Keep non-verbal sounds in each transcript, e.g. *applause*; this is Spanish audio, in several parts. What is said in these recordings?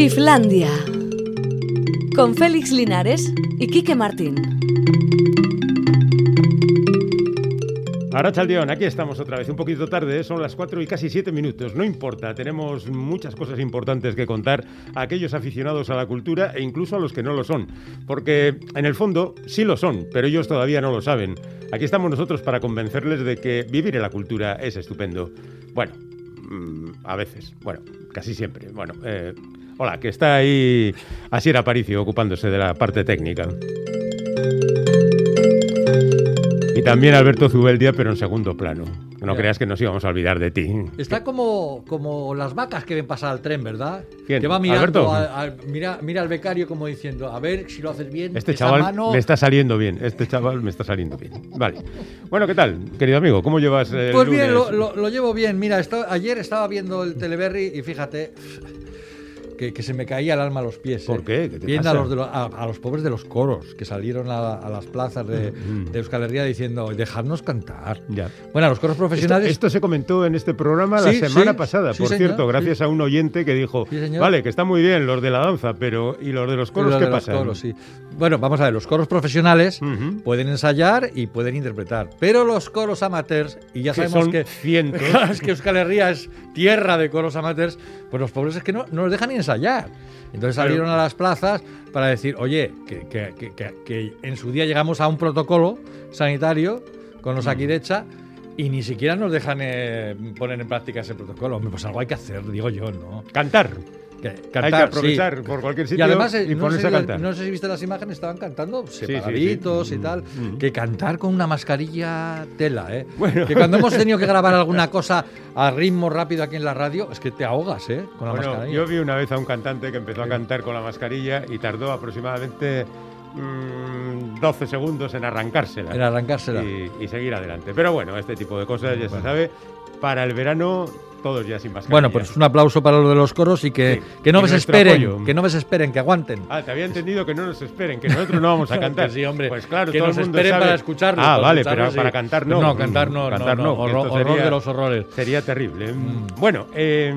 Giflandia. Con Félix Linares y Quique Martín. Arachaldeón, aquí estamos otra vez, un poquito tarde, son las 4 y casi 7 minutos, no importa, tenemos muchas cosas importantes que contar a aquellos aficionados a la cultura e incluso a los que no lo son, porque en el fondo sí lo son, pero ellos todavía no lo saben. Aquí estamos nosotros para convencerles de que vivir en la cultura es estupendo. Bueno, mm, a veces, bueno, casi siempre. Bueno, eh, hola, que está ahí Asier Aparicio ocupándose de la parte técnica. Y también Alberto Zubeldia, pero en segundo plano. No creas que nos íbamos a olvidar de ti. Está como, como las vacas que ven pasar al tren, ¿verdad? ¿Quién? Que va mirando, a- a- mira, mira al becario como diciendo, a ver si lo haces bien. Este esa chaval mano- me está saliendo bien. Este chaval me está saliendo bien. Vale. Bueno, ¿qué tal, querido amigo? ¿Cómo llevas el Pues bien, lunes? lo, lo- lo llevo bien. Mira, esto- ayer estaba viendo el Teleberry y fíjate que, que se me caía el alma a los pies. ¿Por ¿eh? qué? ¿Qué te Viendo pasa? A, los de lo- a, a los pobres de los coros que salieron a, a las plazas de, Mm. de Euskal Herria diciendo, dejadnos cantar. Ya. Bueno, a los coros profesionales... esto se comentó en este programa Sí, la semana sí, pasada, sí, por señor, cierto, gracias a un oyente que dijo, vale, que está muy bien los de la danza, pero ¿y los de los coros Lo qué los pasa? Bueno, vamos a ver, los coros profesionales pueden ensayar y pueden interpretar, pero los coros amateurs, y ya Que sabemos son que, cientos. *laughs* es que Euskal Herria es tierra de coros amateurs, pues los pobres es que no, no los dejan ni ensayar. Entonces Pero- salieron a las plazas para decir, oye, que, que- en su día llegamos a un protocolo sanitario con los Akidecha y ni siquiera nos dejan eh, poner en práctica ese protocolo. Hombre, pues algo hay que hacer, digo yo, ¿no? Cantar. Que- Hay que aprovechar sí. por cualquier Y sitio además, eh, y no, ponerse sé, a cantar. no sé si viste las imágenes, estaban cantando separaditos sí. y tal. Mm, mm. Que cantar con una mascarilla tela, ¿eh? Bueno. Que cuando hemos tenido que *laughs* grabar alguna cosa a ritmo rápido aquí en la radio, es que te ahogas, ¿eh? Con la Bueno, mascarilla. yo vi una vez a un cantante que empezó a cantar con la mascarilla y tardó aproximadamente mm, 12 segundos en arrancársela. En arrancársela. y, y seguir adelante. Pero bueno, este tipo de cosas ya se sabe. Para el verano, todos ya sin mascarilla. Bueno, pues un aplauso para lo de los coros y que, Sí. que no desesperen, apoyo. que no desesperen, que aguanten. Ah, te había entendido que no nos esperen, que nosotros no vamos a *laughs* cantar. sí, hombre. Pues claro, que todo nos el mundo esperen sabe- para escucharlo. Ah, para vale, pero sí. para cantar no. No, cantar no, Cantar no, no, no. Horror, de los horrores. Sería terrible. Mm. Bueno, eh,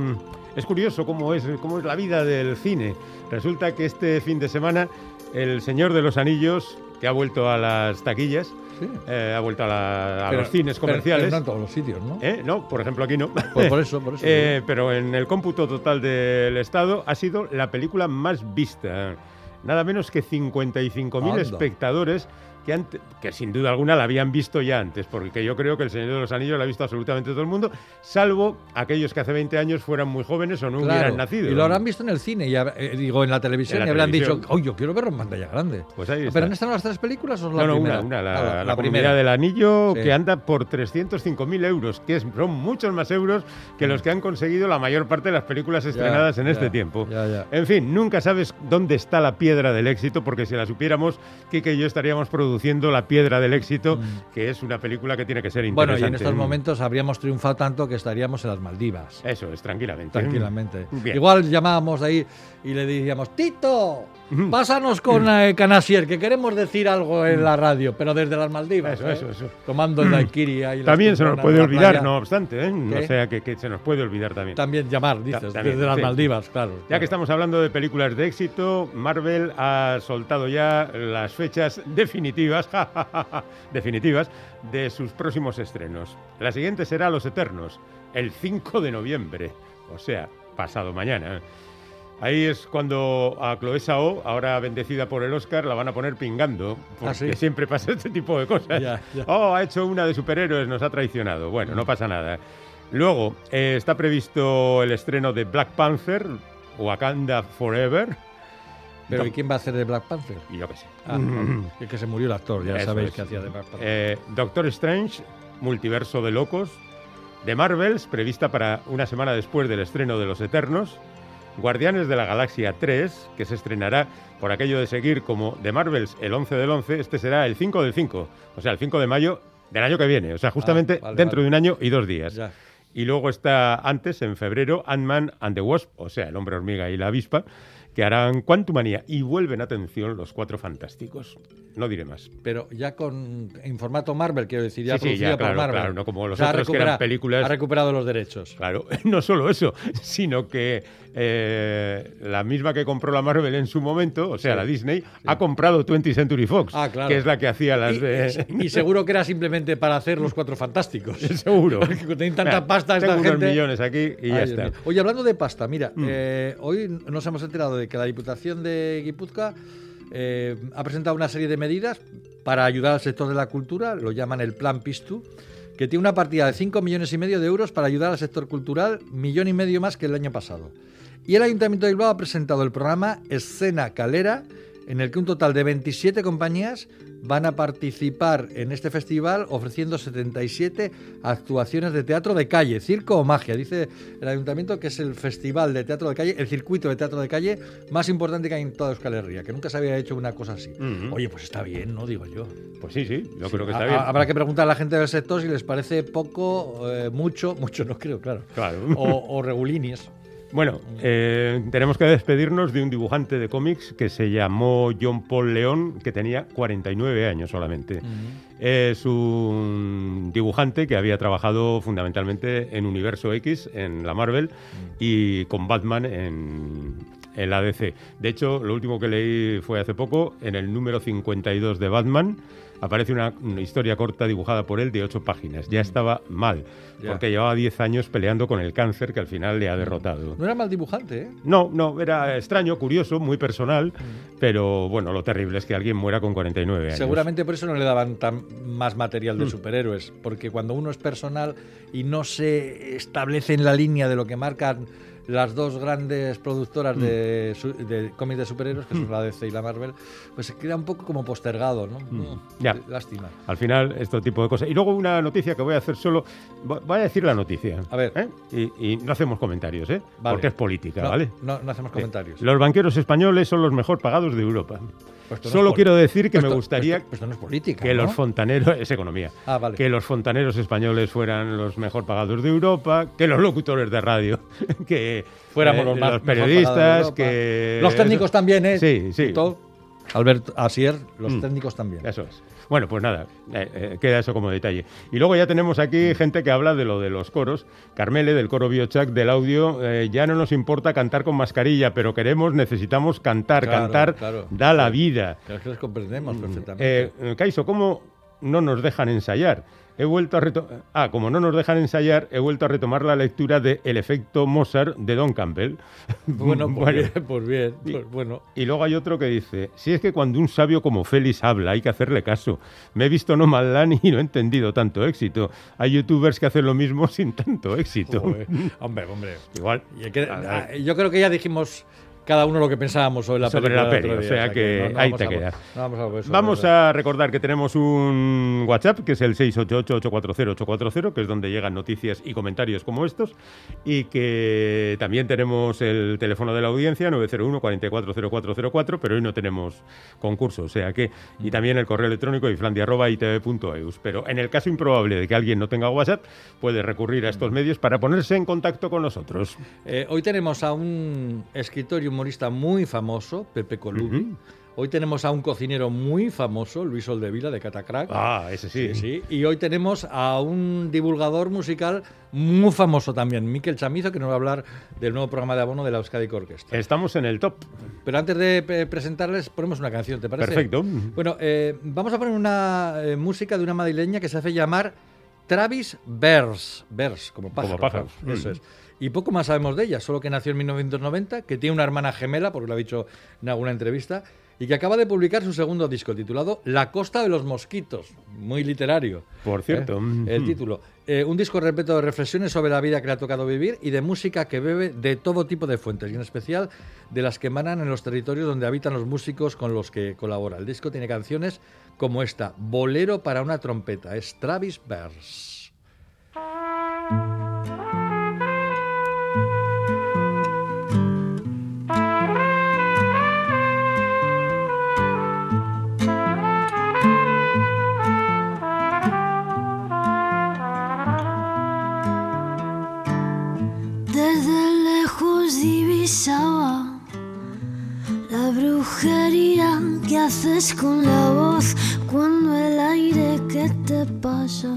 es curioso cómo es, cómo es la vida del cine. Resulta que este fin de semana El Señor de los Anillos, que ha vuelto a las taquillas, Sí. eh, ha vuelto a, la- a Pero- los cines comerciales. Pero, no en todos los sitios, ¿no? ¿Eh? No, por ejemplo, aquí no. Pues por eso, por eso. *laughs* Eh, pero en el cómputo total del Estado ha sido la película más vista. Nada menos que 55.000 Anda. espectadores que, ante- que sin duda alguna la habían visto ya antes, porque yo creo que El Señor de los Anillos la ha visto absolutamente todo el mundo, salvo aquellos que hace 20 años fueran muy jóvenes o no Claro, hubieran nacido. Y lo habrán visto en el cine, y eh, digo, en la televisión, En la y habrán televisión. dicho, oye, yo quiero verlo en pantalla grande. Pues ahí ¿Pero está. han estado las tres películas o es la No, no, primera? una, una, la, Ah, la, la Comunidad primera. del Anillo, Sí. que anda por 305.000 euros, que son muchos más euros que los que han conseguido la mayor parte de las películas estrenadas en ya, este tiempo. ya, ya. En fin, nunca sabes dónde está la piedra del éxito, porque si la supiéramos, Kike y yo estaríamos produciendo La piedra del éxito, que es una película que tiene que ser Mm. Bueno, interesante. y en estos momentos habríamos triunfado tanto que estaríamos en las Maldivas. Eso es, tranquilamente. Tranquilamente. Bien. Igual llamábamos ahí y le decíamos, Tito. Pásanos con eh, Canasier, que queremos decir algo en la radio, pero desde las Maldivas. Eso, ¿eh? eso, eso. Tomando el daiquiri ahí. También se nos puede olvidar, playa. no obstante, ¿eh? O sea, que, que se nos puede olvidar también. También llamar, dices, también, desde las sí. Maldivas, claro. Ya claro. que estamos hablando de películas de éxito, Marvel ha soltado ya las fechas definitivas, *laughs* definitivas de sus próximos estrenos. La siguiente será Los Eternos, el 5 de noviembre, o sea, pasado mañana. Ahí es cuando a Chloe Sao, ahora bendecida por el Oscar, la van a poner pingando, porque ¿Ah, sí? siempre pasa este tipo de cosas. Ya, ya. Oh, ha hecho una de superhéroes, nos ha traicionado. Bueno, Mm. no pasa nada. Luego, eh, está previsto el estreno de Black Panther, Wakanda Forever. Pero Do- ¿y quién va a hacer de Black Panther? yo qué sé. Ah, es que se murió el actor, ya Eso sabéis es. que hacía de Black Panther. Eh, Doctor Strange, Multiverso de Locos. The Marvels, prevista para una semana después del estreno de Los Eternos. Guardianes de la Galaxia 3, que se estrenará por aquello de seguir como The Marvels el 11 del 11. Este será el 5 del 5, o sea, el 5 de mayo del año que viene. O sea, justamente Ah, vale, dentro vale. de un año y dos días. Ya. Y luego está antes, en febrero, Ant-Man and the Wasp, o sea, el hombre hormiga y la avispa, que harán Quantumania y vuelven, atención, los cuatro fantásticos. No diré más. Pero ya con en formato Marvel, quiero decir, ya Sí, sí, producida ya, por claro, Marvel. claro, no como los O sea, otros que eran películas- Ha recuperado los derechos. Claro, *laughs* no solo eso, sino que eh, la misma que compró la Marvel en su momento, o sea, Sí, la Disney, ha comprado 20th Century Fox, Ah, claro. que es la que hacía las Y, de... y seguro que era simplemente para hacer los cuatro fantásticos. *laughs* Seguro. *laughs* Porque tienen tanta Mira, pasta esta tengo unos gente. millones aquí y Ay, ya está. mío. Oye, hablando de pasta, mira, Mm. eh, hoy nos hemos enterado de que la Diputación de Guipúzcoa eh, ha presentado una serie de medidas para ayudar al sector de la cultura, lo llaman el Plan Pistu, que tiene una partida de 5 millones y medio de euros para ayudar al sector cultural, millón y medio más que el año pasado. Y el Ayuntamiento de Bilbao ha presentado el programa Escena Calera, en el que un total de 27 compañías van a participar en este festival ofreciendo 77 actuaciones de teatro de calle, circo o magia. Dice el ayuntamiento que es el festival de teatro de calle, el circuito de teatro de calle más importante que hay en toda Euskal Herria, que nunca se había hecho una cosa así. Oye, pues está bien, ¿no? Digo yo. Pues sí, sí, yo creo que está bien. ha- Habrá que preguntar a la gente del sector si les parece poco, eh, mucho, *laughs* mucho no creo, claro. Claro. O, o regulinis. Bueno, eh, tenemos que despedirnos de un dibujante de cómics que se llamó John Paul León, que tenía 49 años solamente. Es un dibujante que había trabajado fundamentalmente en Universo X, en la Marvel, y con Batman en, en la DC. De hecho, lo último que leí fue hace poco, en el número 52 de Batman, aparece una, una historia corta dibujada por él de ocho páginas. Ya estaba mal, Ya. porque llevaba 10 años peleando con el cáncer que al final le ha derrotado. No era mal dibujante, ¿eh? No, no, era extraño, curioso, muy personal, pero bueno, lo terrible es que alguien muera con 49 años. Seguramente por eso no le daban tan más material Mm. de superhéroes, porque cuando uno es personal y no se establece en la línea de lo que marcan las dos grandes productoras de, su- de cómics de superhéroes, que son la DC y la Marvel, pues se queda un poco como postergado, ¿no? Mm, Ya. Lástima. Al final, este tipo de cosas. Y luego una noticia que voy a hacer solo. vo- Voy a decir la noticia. A ver. ¿eh? Y, y no hacemos comentarios, ¿eh? Vale. Porque es política, No, ¿vale? no, no hacemos Eh, comentarios. Los banqueros españoles son los mejor pagados de Europa. Pues no Solo quiero decir que pues me gustaría pues esto- esto no es política. que ¿no? los fontaneros, *laughs* es economía, Ah, vale. que los fontaneros españoles fueran los mejor pagados de Europa, que los locutores de radio, *laughs* que Fuéramos eh, los más mejor periodistas, que Los técnicos también, ¿eh? Sí, sí. Todo. Alberto Asier, los Mm. técnicos también. Eso es. Bueno, pues nada, eh, eh, queda eso como detalle. Y luego ya tenemos aquí gente que habla de lo de los coros. Carmele, del coro Biochac, del audio, eh, ya no nos importa cantar con mascarilla, pero queremos, necesitamos cantar. Claro, cantar claro. da la vida. Es que los comprendemos perfectamente. Eh, Caiso, ¿cómo no nos dejan ensayar? He vuelto a reto- Ah, como no nos dejan ensayar, he vuelto a retomar la lectura de El efecto Mozart de Don Campbell. *laughs* bueno, pues Vale. bien, pues bien, Y- pues bueno. Y luego hay otro que dice, si es que cuando un sabio como Félix habla hay que hacerle caso. Me he visto No Man Land y no he entendido tanto éxito. Hay youtubers que hacen lo mismo sin tanto éxito. Joder. Hombre, hombre. *laughs* Igual. Y hay que- A ver. ah, yo creo que ya dijimos cada uno lo que pensábamos sobre la Sobre película. la peli, o sea que ahí vamos te a- queda. no vamos a, eso, Vamos eso. a recordar que tenemos un WhatsApp, que es el 688-840-840, que es donde llegan noticias y comentarios como estos, y que también tenemos el teléfono de la audiencia, 901-440404, pero hoy no tenemos concurso, o sea que, y también el correo electrónico iflandia.itv.eus. Pero en el caso improbable de que alguien no tenga WhatsApp, puede recurrir a estos medios para ponerse en contacto con nosotros. Eh, hoy tenemos a un escritor y humorista muy famoso, Pepe Colubi. Hoy tenemos a un cocinero muy famoso, Luis Oldevila, de Catacrack. Ah, ese sí. Sí, sí. Y hoy tenemos a un divulgador musical muy famoso también, Miquel Chamizo, que nos va a hablar del nuevo programa de abono de la Euskadi Orquestra. Estamos en el top. Pero antes de eh, presentarles, ponemos una canción, ¿te parece? Perfecto. Bueno, eh, vamos a poner una eh, música de una madrileña que se hace llamar Travis Bers. Bers, como pájaro. pájaros. claro, Eso Mm. es. Y poco más sabemos de ella, solo que nació en 1990, que tiene una hermana gemela, porque lo ha dicho en alguna entrevista, y que acaba de publicar su segundo disco titulado La Costa de los Mosquitos. Muy literario. Por cierto. ¿eh? El Mm. título. Eh, un disco repleto de reflexiones sobre la vida que le ha tocado vivir y de música que bebe de todo tipo de fuentes, y en especial de las que emanan en los territorios donde habitan los músicos con los que colabora. El disco tiene canciones como esta, Bolero para una trompeta, es Travis Bers. Divisaba brujería que haces con la voz cuando el aire que te pasa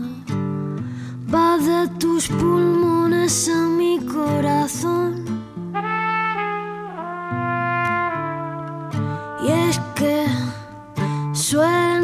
va de tus pulmones a mi corazón. Y es que suena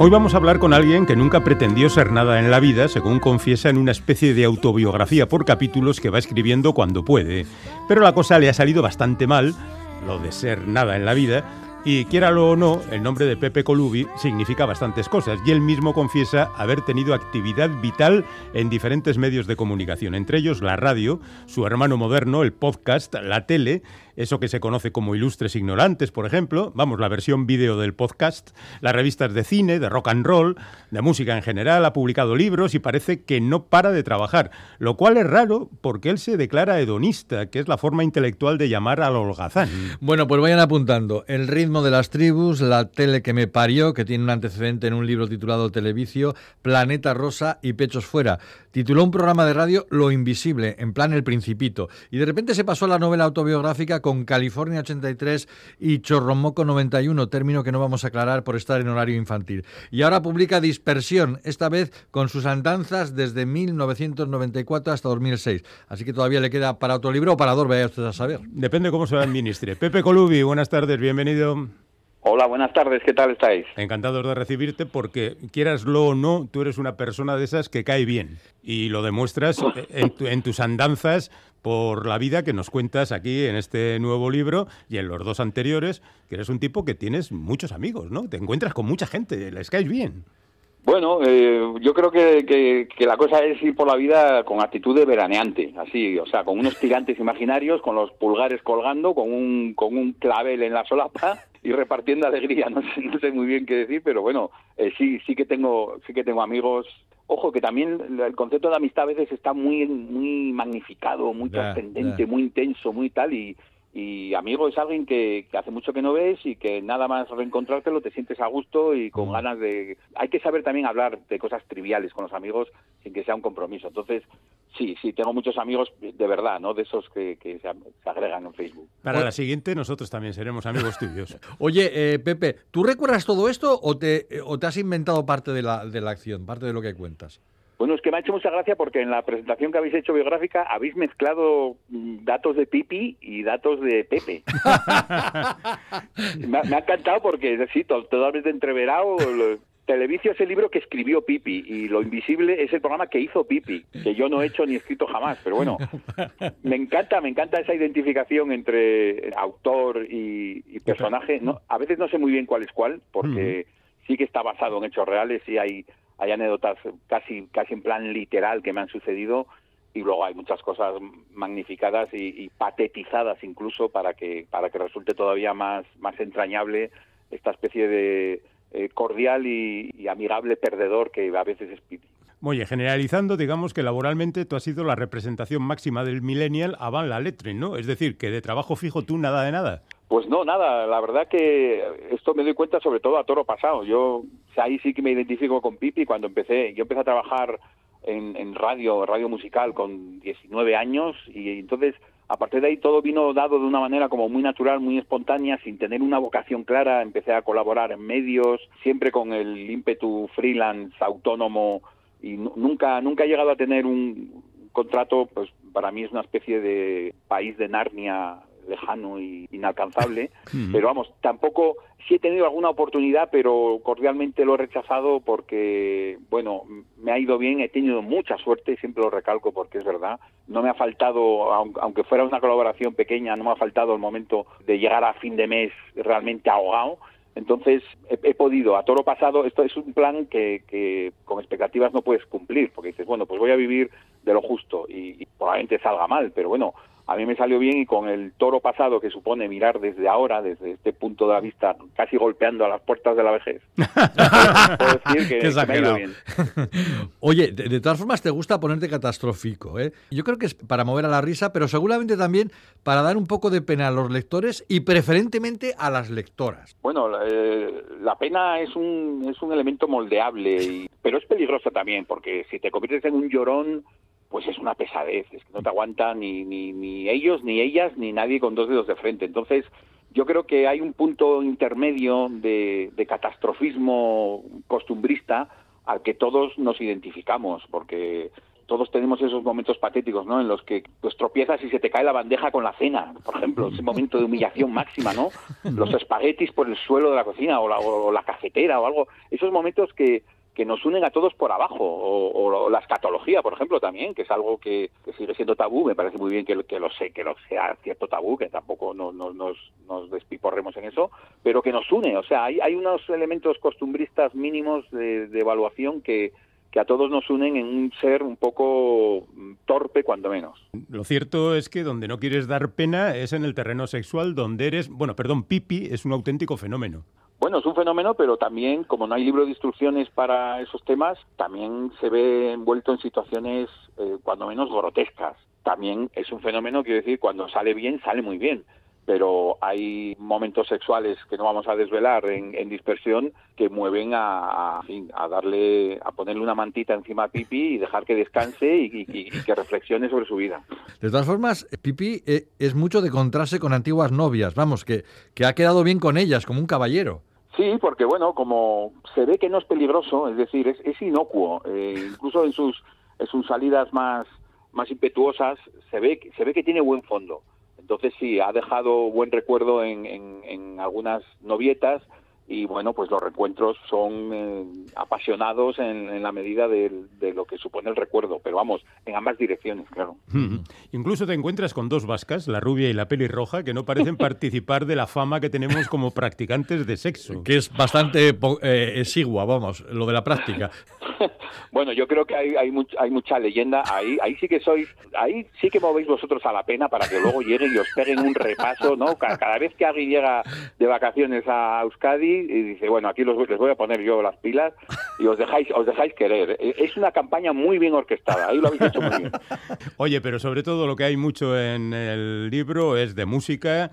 Hoy vamos a hablar con alguien que nunca pretendió ser nada en la vida, según confiesa en una especie de autobiografía por capítulos que va escribiendo cuando puede. Pero la cosa le ha salido bastante mal, lo de ser nada en la vida, y quiéralo o no, el nombre de Pepe Colubi significa bastantes cosas, y él mismo confiesa haber tenido actividad vital en diferentes medios de comunicación, entre ellos la radio, su hermano moderno, el podcast, la tele, eso que se conoce como Ilustres Ignorantes, por ejemplo, vamos, la versión vídeo del podcast, las revistas de cine, de rock and roll, de música en general, ha publicado libros y parece que no para de trabajar, lo cual es raro porque él se declara hedonista, que es la forma intelectual de llamar al holgazán. Bueno, pues vayan apuntando. El ritmo de las tribus, la tele que me parió, que tiene un antecedente en un libro titulado Televicio, Planeta Rosa y Pechos Fuera. Tituló un programa de radio Lo Invisible, en plan El Principito. Y de repente se pasó a la novela autobiográfica con California 83 y Chorromoco 91, término que no vamos a aclarar por estar en horario infantil. Y ahora publica Dispersión, esta vez con sus andanzas desde 1994 hasta 2006. Así que todavía le queda para otro libro o para dos, vaya usted a saber. Depende cómo se lo administre. Pepe Colubi, buenas tardes, bienvenido. Hola, buenas tardes, ¿qué tal estáis? Encantados de recibirte porque, quieraslo o no, tú eres una persona de esas que cae bien y lo demuestras *laughs* en, tu- en tus andanzas por la vida que nos cuentas aquí en este nuevo libro y en los dos anteriores, que eres un tipo que tienes muchos amigos, ¿no? Te encuentras con mucha gente, les caes bien. Bueno, eh, yo creo que, la cosa es ir por la vida con actitud de veraneante, así, o sea, con unos tirantes imaginarios, con los pulgares colgando, con un, con un clavel en la solapa *laughs* y repartiendo alegría. No sé, no sé muy bien qué decir, pero bueno, eh, sí, sí que tengo, sí que tengo amigos Ojo, que también el concepto de amistad a veces está muy, muy magnificado, muy trascendente, muy intenso, muy tal, y, y amigo es alguien que, que hace mucho que no ves y que nada más reencontrártelo te sientes a gusto y con ganas de... Hay que saber también hablar de cosas triviales con los amigos sin que sea un compromiso. Entonces, sí, sí, tengo muchos amigos de verdad, ¿no? De esos que, que se, se agregan en Facebook. Para la siguiente nosotros también seremos amigos tuyos. *laughs* Oye, eh, Pepe, ¿tú recuerdas todo esto o te, eh, o te has inventado parte de la, de la acción, parte de lo que cuentas? Bueno, es que me ha hecho mucha gracia porque en la presentación que habéis hecho biográfica habéis mezclado mm, datos de Pipi y datos de Pepe. *laughs* me, ha, me ha encantado porque, sí, to- totalmente entreverado. lo- Televicio es el libro que escribió Pipi y Lo Invisible es el programa que hizo Pipi, que yo no he hecho ni escrito jamás. Pero bueno, me encanta, me encanta esa identificación entre autor y, y personaje. No, a veces no sé muy bien cuál es cuál, porque sí que está basado en hechos reales y hay, hay anécdotas casi, casi en plan literal que me han sucedido y luego hay muchas cosas magnificadas y, y patetizadas incluso para que, para que resulte todavía más, más entrañable esta especie de eh, cordial y, y amigable perdedor que a veces es. Oye, generalizando, digamos que laboralmente tú has sido la representación máxima del millennial avant la lettre, ¿no? Es decir, que de trabajo fijo tú nada de nada. Pues no, nada, la verdad que esto me doy cuenta sobre todo a toro pasado. Yo ahí sí que me identifico con Pipi cuando empecé. Yo empecé a trabajar en, en radio, radio musical con 19 años y entonces a partir de ahí todo vino dado de una manera como muy natural, muy espontánea, sin tener una vocación clara. Empecé a colaborar en medios, siempre con el ímpetu freelance, autónomo y nu- nunca nunca he llegado a tener un contrato, pues para mí es una especie de país de Narnia lejano y inalcanzable, *laughs* pero vamos, tampoco, sí he tenido alguna oportunidad, pero cordialmente lo he rechazado porque, bueno, me ha ido bien, he tenido mucha suerte, siempre lo recalco porque es verdad, no me ha faltado, aun- aunque fuera una colaboración pequeña, no me ha faltado el momento de llegar a fin de mes realmente ahogado, entonces he, he podido, a toro pasado, esto es un plan que, que con expectativas no puedes cumplir, porque dices, bueno, pues voy a vivir de lo justo y, y probablemente salga mal, pero bueno, a mí me salió bien y con el toro pasado que supone mirar desde ahora, desde este punto de la vista, casi golpeando a las puertas de la vejez, *laughs* puedo decir que, Qué que me ha ido exagerado. bien. *laughs* Oye, de, de todas formas te gusta ponerte catastrófico, ¿eh? Yo creo que es para mover a la risa, pero seguramente también para dar un poco de pena a los lectores y preferentemente a las lectoras. Bueno, eh, la pena es un, es un elemento moldeable, y- pero es peligroso también, porque si te conviertes en un llorón, pues es una pesadez, es que no te aguanta ni, ni, ni ellos, ni ellas, ni nadie con dos dedos de frente. Entonces, yo creo que hay un punto intermedio de, de catastrofismo costumbrista al que todos nos identificamos, porque todos tenemos esos momentos patéticos, ¿no? En los que pues tropiezas y se te cae la bandeja con la cena, por ejemplo, ese momento de humillación máxima, ¿no? *laughs* Los espaguetis por el suelo de la cocina o la, o la cafetera o algo, esos momentos que, que nos unen a todos por abajo, o, o la escatología, por ejemplo, también, que es algo que, sigue siendo tabú, me parece muy bien que, lo- sé, que lo sea cierto tabú, que tampoco no- no- nos, nos despiporremos en eso, pero que nos une, o sea, hay, unos elementos costumbristas mínimos de, de evaluación que, que a todos nos unen en un ser un poco mm, torpe, cuando menos. Lo cierto es que donde no quieres dar pena es en el terreno sexual, donde eres, bueno, perdón, Pipi es un auténtico fenómeno. Bueno, es un fenómeno, pero también, como no hay libro de instrucciones para esos temas, también se ve envuelto en situaciones, eh, cuando menos, grotescas. También es un fenómeno, quiero decir, cuando sale bien, sale muy bien. Pero hay momentos sexuales que no vamos a desvelar en, en dispersión que mueven a, a, a darle, a ponerle una mantita encima a Pipi y dejar que descanse y, que reflexione sobre su vida. De todas formas, Pipi eh, es mucho de encontrarse con antiguas novias, vamos, que, que ha quedado bien con ellas, como un caballero. Sí, porque bueno, como se ve que no es peligroso, es decir, es, es inocuo, eh, incluso en sus, en sus salidas más, más impetuosas, se ve, se ve que tiene buen fondo. Entonces sí, ha dejado buen recuerdo en, en algunas novietas y bueno, pues los reencuentros son eh, apasionados en, en la medida de, lo que supone el recuerdo, pero vamos, en ambas direcciones, claro. Incluso te encuentras con dos vascas, la rubia y la pelirroja, que no parecen *laughs* participar de la fama que tenemos como practicantes de sexo. Que es bastante po- eh, exigua, vamos, lo de la práctica. *laughs* Bueno, yo creo que hay, hay, much- hay mucha leyenda. Ahí, ahí sí que sois, ahí sí que movéis vosotros a la pena para que luego lleguen y os peguen un repaso, ¿no? Ca- Cada, vez que alguien llega de vacaciones a Euskadi y dice, bueno, aquí los, les voy a poner yo las pilas y os dejáis, os dejáis querer. E, es una campaña muy bien orquestada, ahí lo habéis hecho muy bien. *laughs* Oye, pero sobre todo lo que hay mucho en el libro es de música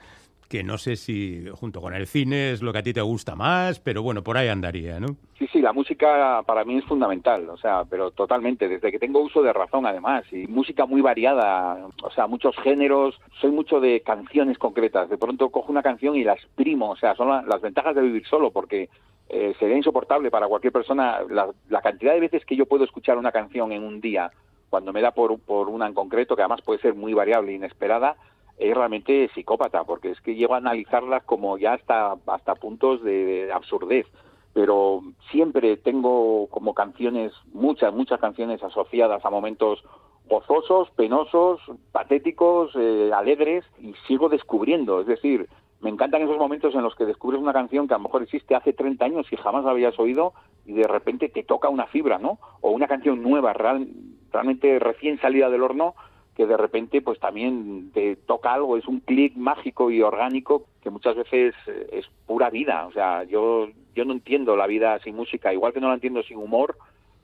que no sé si junto con el cine es lo que a ti te gusta más, pero bueno, por ahí andaría, ¿no? Sí, sí, la música para mí es fundamental, o sea, pero totalmente, desde que tengo uso de razón además, y música muy variada, o sea, muchos géneros, soy mucho de canciones concretas, de pronto cojo una canción y la exprimo, o sea, son las ventajas de vivir solo, porque eh, sería insoportable para cualquier persona la, la cantidad de veces que yo puedo escuchar una canción en un día, cuando me da por, por una en concreto, que además puede ser muy variable e inesperada, es realmente psicópata, porque es que llego a analizarlas como ya hasta, hasta puntos de, absurdez. Pero siempre tengo como canciones, muchas, muchas canciones asociadas a momentos gozosos, penosos, patéticos, eh, alegres, y sigo descubriendo. Es decir, me encantan esos momentos en los que descubres una canción que a lo mejor existe hace 30 años y jamás la habías oído y de repente te toca una fibra, ¿no? O una canción nueva, real, realmente recién salida del horno que de repente pues también te toca algo, es un clic mágico y orgánico que muchas veces eh, es pura vida, o sea, yo yo no entiendo la vida sin música, igual que no la entiendo sin humor,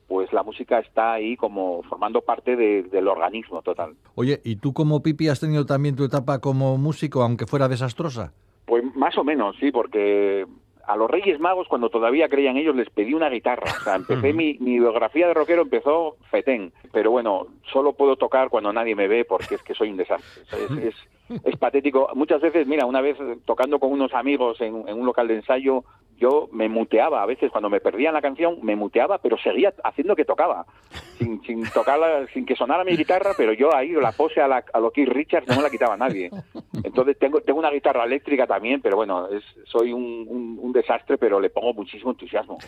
pues la música está ahí como formando parte del organismo total. Oye, ¿y tú como Pipi has tenido también tu etapa como músico, aunque fuera desastrosa? Pues más o menos, sí, porque a los Reyes Magos, cuando todavía creían ellos, les pedí una guitarra. O sea, empecé mi, biografía de rockero empezó fetén. Pero bueno, solo puedo tocar cuando nadie me ve porque es que soy un desastre. Es, es, patético. Muchas veces, mira, una vez tocando con unos amigos en, en un local de ensayo, yo me muteaba. A veces cuando me perdían la canción, me muteaba, pero seguía haciendo que tocaba. Sin, sin tocarla, sin que sonara mi guitarra, pero yo ahí la pose a, la, a lo que Richards no me la quitaba nadie. Entonces tengo, tengo una guitarra eléctrica también, pero bueno, es, soy un, un, desastre, pero le pongo muchísimo entusiasmo.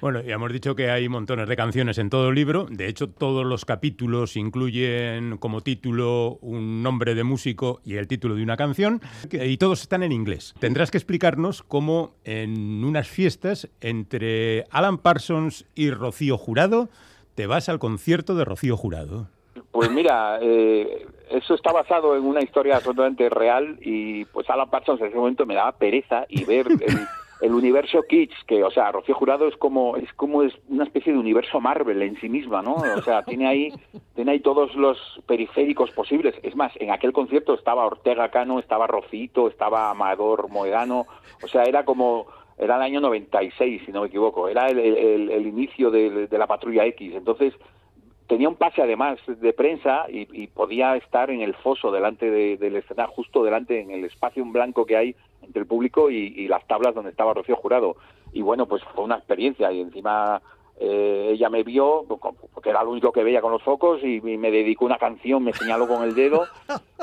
Bueno, ya hemos dicho que hay montones de canciones en todo el libro. De hecho, todos los capítulos incluyen como título un nombre de músico y el título de una canción, y todos están en inglés. Tendrás que explicarnos cómo en unas fiestas entre Alan Parsons y Rocío Jurado te vas al concierto de Rocío Jurado. Pues mira, eh, eso está basado en una historia absolutamente real y pues Alan Parsons en ese momento me daba pereza y ver *laughs* el, universo Kitsch, que o sea, Rocío Jurado es como es como es una especie de universo Marvel en sí misma, ¿no? O sea, tiene ahí tiene ahí todos los periféricos posibles. Es más, en aquel concierto estaba Ortega Cano, estaba Rocito, estaba Amador Moedano, o sea, era como era el año 96, si no me equivoco, era el, el, inicio de, de, la patrulla X. Entonces, tenía un pase además de prensa y, podía estar en el foso delante del escenario, justo delante en el espacio en blanco que hay entre el público y, las tablas donde estaba Rocío Jurado. Y bueno, pues fue una experiencia y encima eh, ella me vio, porque era lo único que veía con los focos, y, me dedicó una canción, me señaló con el dedo,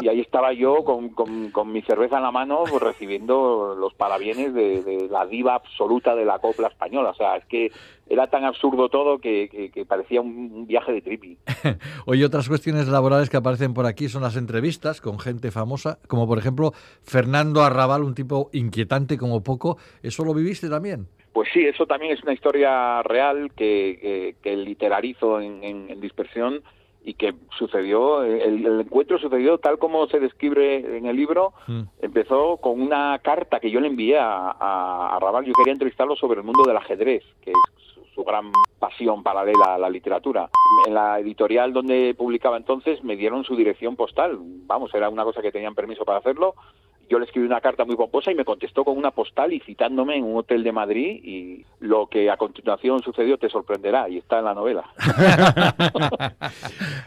y ahí estaba yo con, con, mi cerveza en la mano, pues, recibiendo los parabienes de, la diva absoluta de la copla española. O sea, es que era tan absurdo todo que, parecía un, viaje de trippy. *laughs* Hoy otras cuestiones laborales que aparecen por aquí son las entrevistas con gente famosa, como por ejemplo Fernando Arrabal, un tipo inquietante como poco. ¿Eso lo viviste también? Pues sí, eso también es una historia real que, que, literarizo en, dispersión y que sucedió, el, encuentro sucedió tal como se describe en el libro, mm. empezó con una carta que yo le envié a, a, Raval, yo quería entrevistarlo sobre el mundo del ajedrez, que es su, gran pasión paralela a la literatura. En la editorial donde publicaba entonces me dieron su dirección postal, vamos, era una cosa que tenían permiso para hacerlo, yo le escribí una carta muy pomposa y me contestó con una postal y citándome en un hotel de Madrid y lo que a continuación sucedió te sorprenderá y está en la novela. *laughs*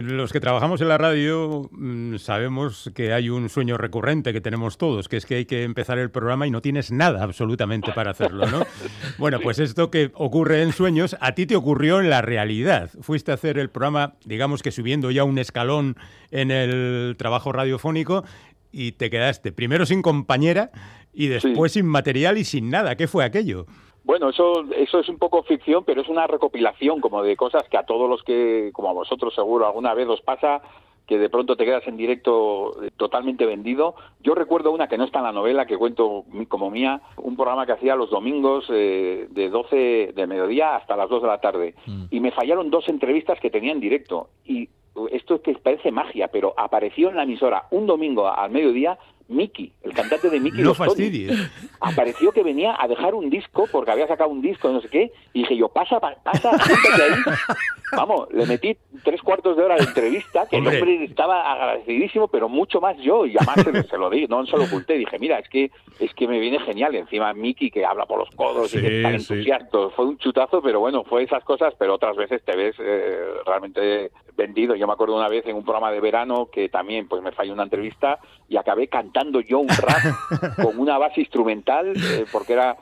Los que trabajamos en la radio mm, sabemos que hay un sueño recurrente que tenemos todos, que es que hay que empezar el programa y no tienes nada absolutamente para hacerlo, ¿no? *laughs* Bueno, pues esto que ocurre en sueños, a ti te ocurrió en la realidad. Fuiste a hacer el programa, digamos que subiendo ya un escalón en el trabajo radiofónico y te quedaste primero sin compañera y después sin material y sin nada. ¿Qué fue aquello? Bueno, eso, eso es un poco ficción, pero es una recopilación como de cosas que a todos los que, como a vosotros seguro, alguna vez os pasa que de pronto te quedas en directo eh, totalmente vendido. Yo recuerdo una que no está en la novela, que cuento como mía, un programa que hacía los domingos eh, de 12 de mediodía hasta las 2 de la tarde. Mm. Y me fallaron dos entrevistas que tenía en directo. Y esto es que parece magia, pero apareció en la emisora un domingo al mediodía, Miki, el cantante de. No fastidies. Apareció que venía a dejar un disco porque había sacado un disco, no sé qué, y dije yo, pasa, pa- pasa, ahí. *laughs* Vamos, le metí tres cuartos de hora de entrevista, que Hombre. el hombre estaba agradecidísimo, pero mucho más yo, y además se, lo- se lo di, no se lo oculté, dije, mira, es que es que me viene genial, y encima Miki que habla por los codos y que está sí. entusiasta, fue un chutazo, pero bueno, fue esas cosas, pero otras veces te ves eh, realmente vendido. Yo me acuerdo una vez en un programa de verano que también pues me falló una entrevista y acabé cantando yo un rap *laughs* con una base instrumental, eh, porque era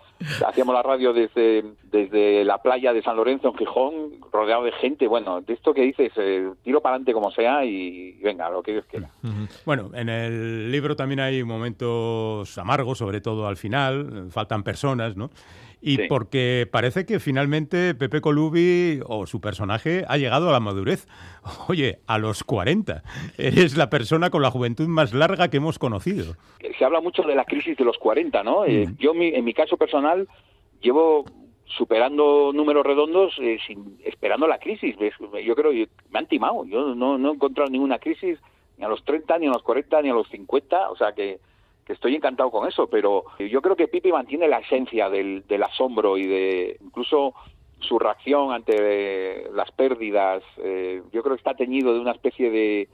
hacíamos la radio desde, desde la playa de San Lorenzo en Gijón, rodeado de gente, bueno, de esto que dices, eh, tiro para adelante como sea y venga, lo que Dios quiera. Bueno, en el libro también hay momentos amargos, sobre todo al final, faltan personas, ¿no? Y Sí. porque parece que finalmente Pepe Colubi o su personaje ha llegado a la madurez. *laughs* Oye, a los 40. Eres la persona con la juventud más larga que hemos conocido. se habla mucho de la crisis de los 40, ¿no? Eh, yo, mi- en mi caso personal, llevo superando números redondos eh, sin, esperando la crisis. Yo creo que me han timado. Yo no, no he encontrado ninguna crisis ni a los 30, ni a los 40, ni a los 50. O sea que, que estoy encantado con eso. Pero yo creo que Pipi mantiene la esencia del, asombro y de incluso su reacción ante eh, las pérdidas. eh, yo creo que está teñido de una especie de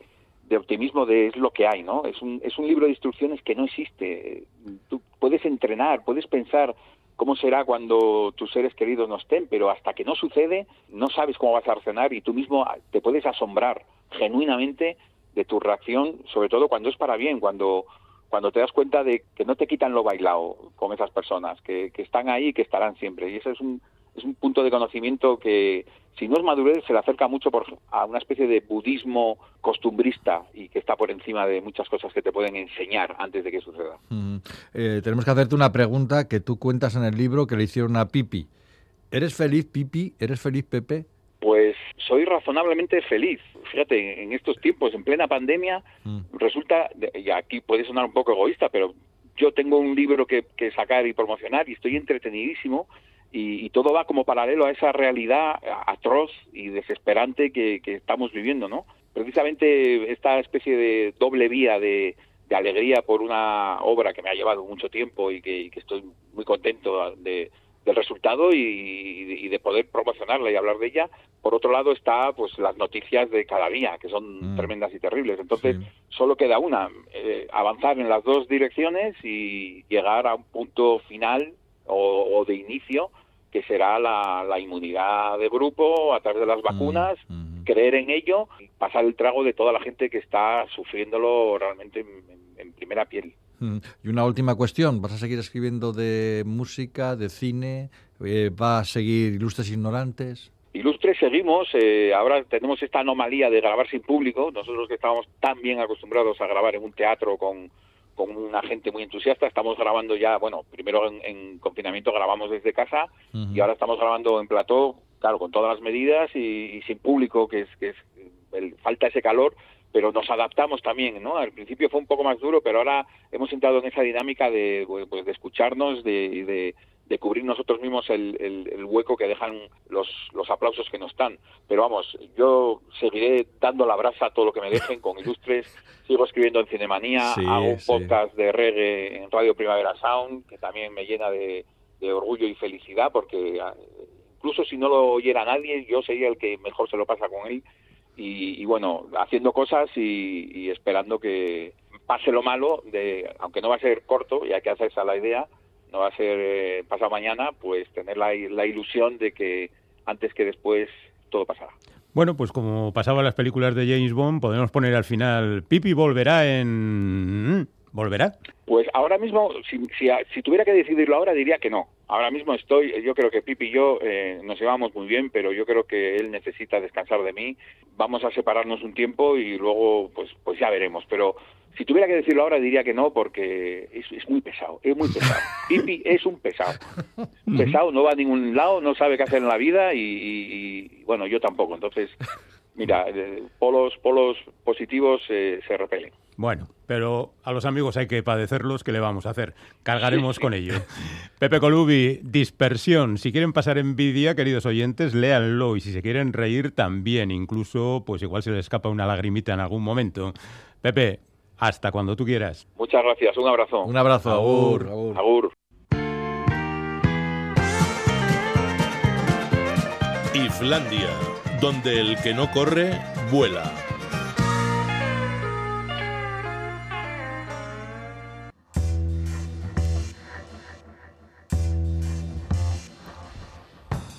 de optimismo de es lo que hay, ¿no? Es un, es un libro de instrucciones que no existe. Tú puedes entrenar, puedes pensar cómo será cuando tus seres queridos no estén, pero hasta que no sucede, no sabes cómo vas a reaccionar y tú mismo te puedes asombrar genuinamente de tu reacción, sobre todo cuando es para bien, cuando cuando te das cuenta de que no te quitan lo bailado con esas personas, que, que están ahí y que estarán siempre. Y eso es un, es un punto de conocimiento que, si no es madurez, se le acerca mucho por, a una especie de budismo costumbrista y que está por encima de muchas cosas que te pueden enseñar antes de que suceda. Mm. Eh, tenemos que hacerte una pregunta que tú cuentas en el libro que le hicieron a Pipi. ¿Eres feliz, Pipi? ¿Eres feliz, Pepe? Pues soy razonablemente feliz. Fíjate, en estos tiempos, en plena pandemia, Mm. resulta, y aquí puede sonar un poco egoísta, pero yo tengo un libro que, que sacar y promocionar y estoy entretenidísimo y, y todo va como paralelo a esa realidad atroz y desesperante que, que estamos viviendo, ¿no? Precisamente esta especie de doble vía de, de alegría por una obra que me ha llevado mucho tiempo y que, y que estoy muy contento de, del resultado y, y de poder promocionarla y hablar de ella. Por otro lado está pues las noticias de cada día, que son Mm. tremendas y terribles. Entonces, Sí. solo queda una, eh, avanzar en las dos direcciones y llegar a un punto final o, o de inicio que será la, la inmunidad de grupo a través de las vacunas, Mm. creer en ello y pasar el trago de toda la gente que está sufriéndolo realmente en, en- en primera piel. Y una última cuestión. ¿Vas a seguir escribiendo de música, de cine? Eh, ¿Va a seguir Ilustres Ignorantes? Ilustres seguimos, eh, ahora tenemos esta anomalía de grabar sin público, nosotros que estábamos tan bien acostumbrados a grabar en un teatro con, con una gente muy entusiasta, estamos grabando ya, bueno, primero en, en confinamiento grabamos desde casa y ahora estamos grabando en plató, claro, con todas las medidas y, y sin público, que es, que es el- falta ese calor, pero nos adaptamos también, ¿no? Al principio fue un poco más duro, pero ahora hemos entrado en esa dinámica de, pues, de escucharnos, de, de, de cubrir nosotros mismos el, el- el hueco que dejan los, los aplausos que nos dan. Pero vamos, yo seguiré dando la brasa a todo lo que me dejen con ilustres, sigo escribiendo en Cinemanía, Sí, hago un sí. podcast de reggae en Radio Primavera Sound, que también me llena de, de orgullo y felicidad, porque ah, incluso si no lo oyera nadie, yo sería el que mejor se lo pasa con él. Y, y bueno, haciendo cosas y, y esperando que pase lo malo, de, aunque no va a ser corto, ya que hace esa la idea, no va a ser eh, pasado mañana, pues tener la, la ilusión de que antes que después todo pasará. Bueno, pues como pasaba en las películas de James Bond, podemos poner al final, Pipi volverá en... ¿Volverá? Pues ahora mismo, si, si, si tuviera que decidirlo ahora, diría que no. Ahora mismo estoy, yo creo que Pipi y yo eh, nos llevamos muy bien, pero yo creo que él necesita descansar de mí. Vamos a separarnos un tiempo y luego, pues, pues ya veremos. Pero si tuviera que decirlo ahora, diría que no, porque es, es muy pesado, es muy pesado. *laughs* Pipi es un pesado. Pesado, no va a ningún lado, no sabe qué hacer en la vida y, y- y, bueno, yo tampoco. Entonces, mira, eh, polos, polos positivos eh, se repelen. Bueno, pero a los amigos hay que padecerlos, ¿qué le vamos a hacer? Cargaremos con ello. Pepe Colubi, dispersión. Si quieren pasar envidia, queridos oyentes, léanlo. Y si se quieren reír, también. Incluso, pues igual se les escapa una lagrimita en algún momento. Pepe, hasta cuando tú quieras. Muchas gracias, un abrazo. Un abrazo. Agur. agur. Agur. Islandia, donde el que no corre, vuela.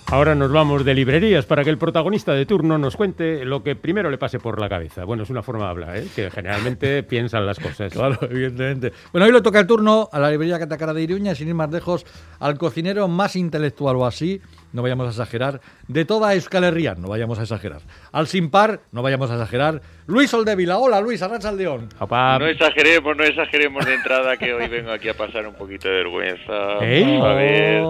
Ahora nos vamos de librerías para que el protagonista de turno nos cuente lo que primero le pase por la cabeza. Bueno, es una forma de hablar, ¿eh? que generalmente *laughs* piensan las cosas. Claro, evidentemente. Bueno, hoy le toca el turno a la librería Catacara de Iruña, sin ir más lejos, al cocinero más intelectual o así, no vayamos a exagerar, de toda Euskal Herria, no vayamos a exagerar. Al sin par, no vayamos a exagerar. Luis Oldevila, hola Luis, arrancha el león. No exageremos, no exageremos de entrada que hoy vengo aquí a pasar un poquito de vergüenza. ¿Eh? A ver,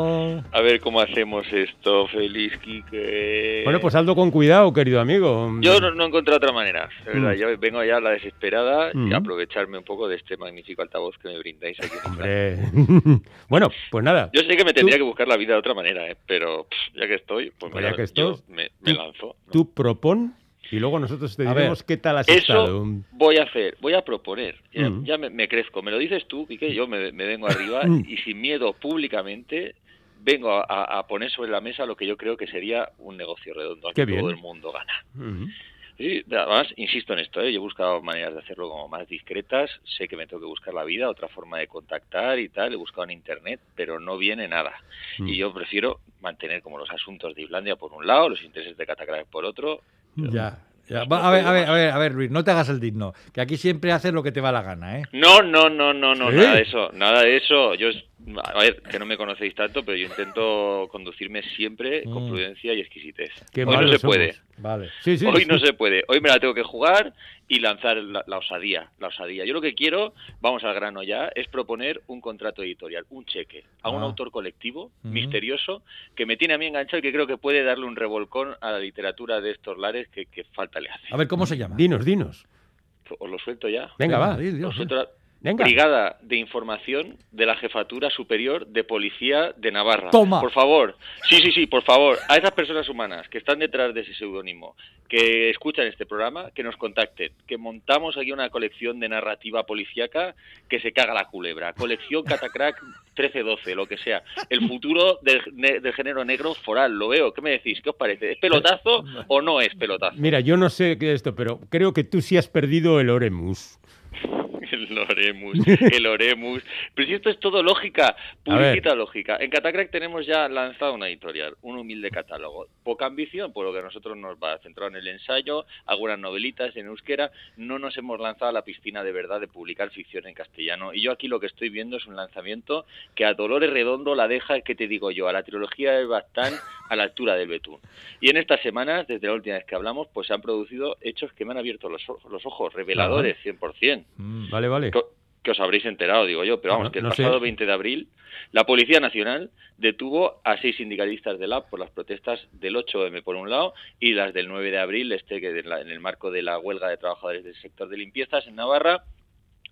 a ver cómo hacemos esto, feliz Quique. Bueno, pues Aldo con cuidado, querido amigo. Yo no, no encontré otra manera, de verdad. Mm. Yo vengo ya a la desesperada Mm. y a aprovecharme un poco de este magnífico altavoz que me brindáis aquí. en *laughs* bueno, pues nada. Yo sé que me tendría Tú- que buscar la vida de otra manera, ¿eh? pero ya que estoy, pues Pues mira, ya que yo me, me tú- lanzo. ¿no? Tú propon y luego nosotros te A diremos qué tal has Eso estado. voy a hacer, voy a proponer. Ya, Mm. ya me, me crezco. Me lo dices tú, Quique, yo me, me vengo arriba Mm. y sin miedo públicamente vengo a, a- a poner sobre la mesa lo que yo creo que sería un negocio redondo. Qué bien. todo el mundo gana. Ujú. Sí, además, insisto en esto, ¿eh? yo he buscado maneras de hacerlo como más discretas, sé que me tengo que buscar la vida, otra forma de contactar y tal, he buscado en internet, pero no viene nada. Mm. Y yo prefiero mantener como los asuntos de Islandia por un lado, los intereses de Catacrack por otro. Ya, ya. Va, a ver, a ver, a ver, a ver, Luis, no te hagas el digno, que aquí siempre haces lo que te va la gana, ¿eh? No, no, no, no, no, ¿Sí? nada de eso, nada de eso. Yo, a ver, que no me conocéis tanto, pero yo intento conducirme siempre con Mm. prudencia y exquisitez. Qué Hoy no se puede. Vale. Sí, sí. Hoy no se puede. Hoy me la tengo que jugar y lanzar la, la osadía, la osadía. Yo lo que quiero, vamos al grano ya, es proponer un contrato editorial, un cheque a un Ah. autor colectivo Ujú. misterioso que me tiene a mí enganchado y que creo que puede darle un revolcón a la literatura de estos lares que, que falta le hace. A ver, ¿cómo se llama? Dinos, dinos. Os lo suelto ya. Venga, va. di, Dios, Os suelto la- Venga. Brigada de Información de la Jefatura Superior de Policía de Navarra. Toma. Por favor, sí, sí, sí, por favor, a esas personas humanas que están detrás de ese seudónimo, que escuchan este programa, que nos contacten, que montamos aquí una colección de narrativa policíaca que se caga la culebra. Colección Catacrack 13-12, lo que sea. El futuro del, ne- del género negro foral, lo veo. ¿Qué me decís? ¿Qué os parece? ¿Es pelotazo o no es pelotazo? Mira, yo no sé qué es esto, pero creo que tú sí has perdido el Oremus. *laughs* El Oremus, el Oremus. Pero si esto es todo lógica, A ver. purita lógica. En Catacrack tenemos ya lanzado una editorial, un humilde catálogo. Poca ambición, por lo que a nosotros nos va centrado en el ensayo, algunas novelitas en euskera. No nos hemos lanzado a la piscina de verdad de publicar ficción en castellano. Y yo aquí lo que estoy viendo es un lanzamiento que a Dolores Redondo la deja, que te digo yo, a la trilogía de Bastán a la altura del Betún. Y en estas semanas, desde la última vez que hablamos, pues se han producido hechos que me han abierto los, ojos- los ojos, reveladores, 100%. Mm. Vale, vale. que, que os habréis enterado, digo yo, pero vamos, No, que el no sé. pasado 20 de abril la Policía Nacional detuvo a seis sindicalistas de LAB por las protestas del 8M por un lado y las del 9 de abril, este que en, la- en el marco de la huelga de trabajadores del sector de limpiezas en Navarra